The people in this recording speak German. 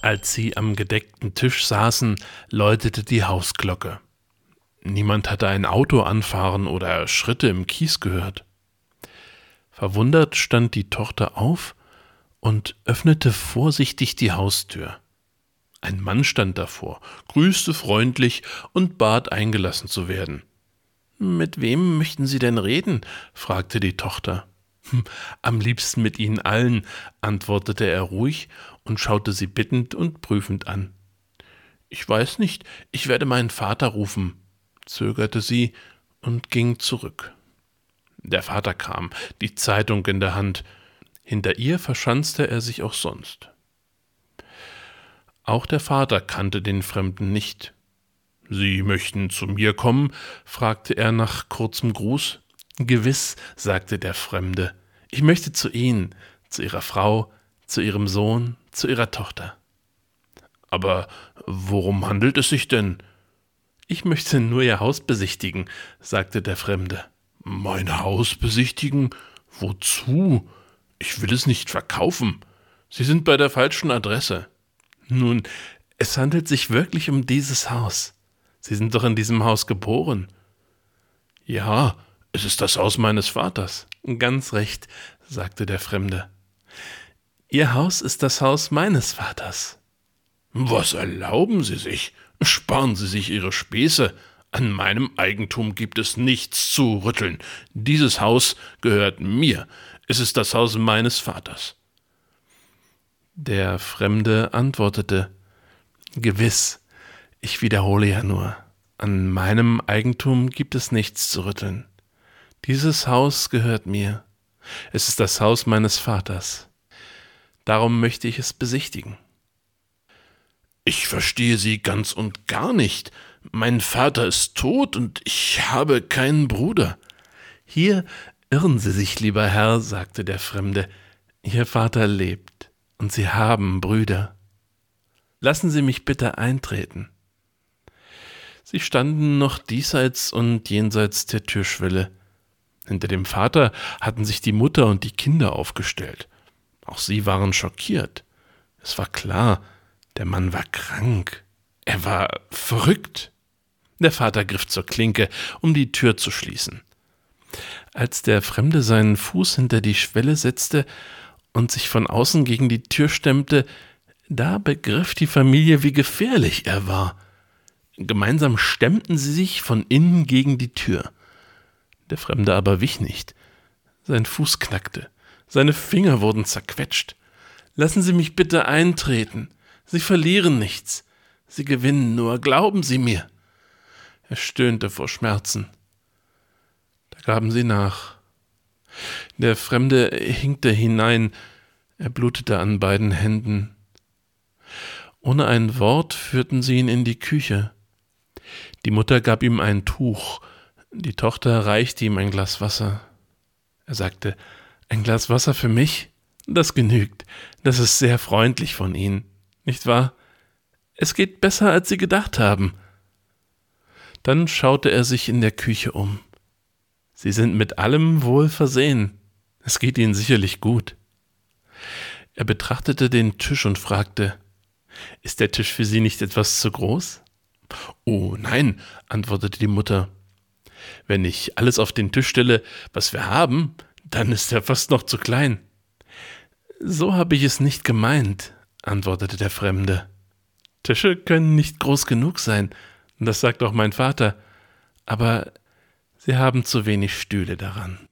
Als sie am gedeckten Tisch saßen, läutete die Hausglocke. Niemand hatte ein Auto anfahren oder Schritte im Kies gehört. Verwundert stand die Tochter auf und öffnete vorsichtig die Haustür. Ein Mann stand davor, grüßte freundlich und bat eingelassen zu werden. Mit wem möchten Sie denn reden? fragte die Tochter. Hm, am liebsten mit Ihnen allen, antwortete er ruhig und schaute sie bittend und prüfend an. Ich weiß nicht, ich werde meinen Vater rufen, zögerte sie und ging zurück. Der Vater kam, die Zeitung in der Hand. Hinter ihr verschanzte er sich auch sonst. Auch der Vater kannte den Fremden nicht. Sie möchten zu mir kommen? fragte er nach kurzem Gruß. Gewiss, sagte der Fremde. Ich möchte zu Ihnen, zu Ihrer Frau, zu Ihrem Sohn, zu Ihrer Tochter. Aber worum handelt es sich denn? Ich möchte nur Ihr Haus besichtigen, sagte der Fremde. Mein Haus besichtigen? Wozu? Ich will es nicht verkaufen. Sie sind bei der falschen Adresse. Nun, es handelt sich wirklich um dieses Haus. Sie sind doch in diesem Haus geboren. Ja, es ist das Haus meines Vaters. Ganz recht, sagte der Fremde. Ihr Haus ist das Haus meines Vaters. Was erlauben Sie sich? Sparen Sie sich Ihre Späße. An meinem Eigentum gibt es nichts zu rütteln. Dieses Haus gehört mir. Es ist das Haus meines Vaters. Der Fremde antwortete Gewiss, ich wiederhole ja nur, an meinem Eigentum gibt es nichts zu rütteln. Dieses Haus gehört mir. Es ist das Haus meines Vaters. Darum möchte ich es besichtigen. Ich verstehe Sie ganz und gar nicht. Mein Vater ist tot und ich habe keinen Bruder. Hier irren Sie sich, lieber Herr, sagte der Fremde. Ihr Vater lebt und Sie haben Brüder. Lassen Sie mich bitte eintreten. Sie standen noch diesseits und jenseits der Türschwelle. Hinter dem Vater hatten sich die Mutter und die Kinder aufgestellt. Auch sie waren schockiert. Es war klar, der Mann war krank. Er war verrückt. Der Vater griff zur Klinke, um die Tür zu schließen. Als der Fremde seinen Fuß hinter die Schwelle setzte und sich von außen gegen die Tür stemmte, da begriff die Familie, wie gefährlich er war. Gemeinsam stemmten sie sich von innen gegen die Tür. Der Fremde aber wich nicht. Sein Fuß knackte, seine Finger wurden zerquetscht. Lassen Sie mich bitte eintreten. Sie verlieren nichts. Sie gewinnen nur, glauben Sie mir. Er stöhnte vor Schmerzen. Da gaben sie nach. Der Fremde hinkte hinein, er blutete an beiden Händen. Ohne ein Wort führten sie ihn in die Küche. Die Mutter gab ihm ein Tuch, die Tochter reichte ihm ein Glas Wasser. Er sagte, ein Glas Wasser für mich? Das genügt, das ist sehr freundlich von Ihnen, nicht wahr? Es geht besser, als Sie gedacht haben. Dann schaute er sich in der Küche um. Sie sind mit allem wohl versehen. Es geht Ihnen sicherlich gut. Er betrachtete den Tisch und fragte Ist der Tisch für Sie nicht etwas zu groß? Oh nein, antwortete die Mutter. Wenn ich alles auf den Tisch stelle, was wir haben, dann ist er fast noch zu klein. So habe ich es nicht gemeint, antwortete der Fremde. Tische können nicht groß genug sein, das sagt auch mein Vater, aber sie haben zu wenig Stühle daran.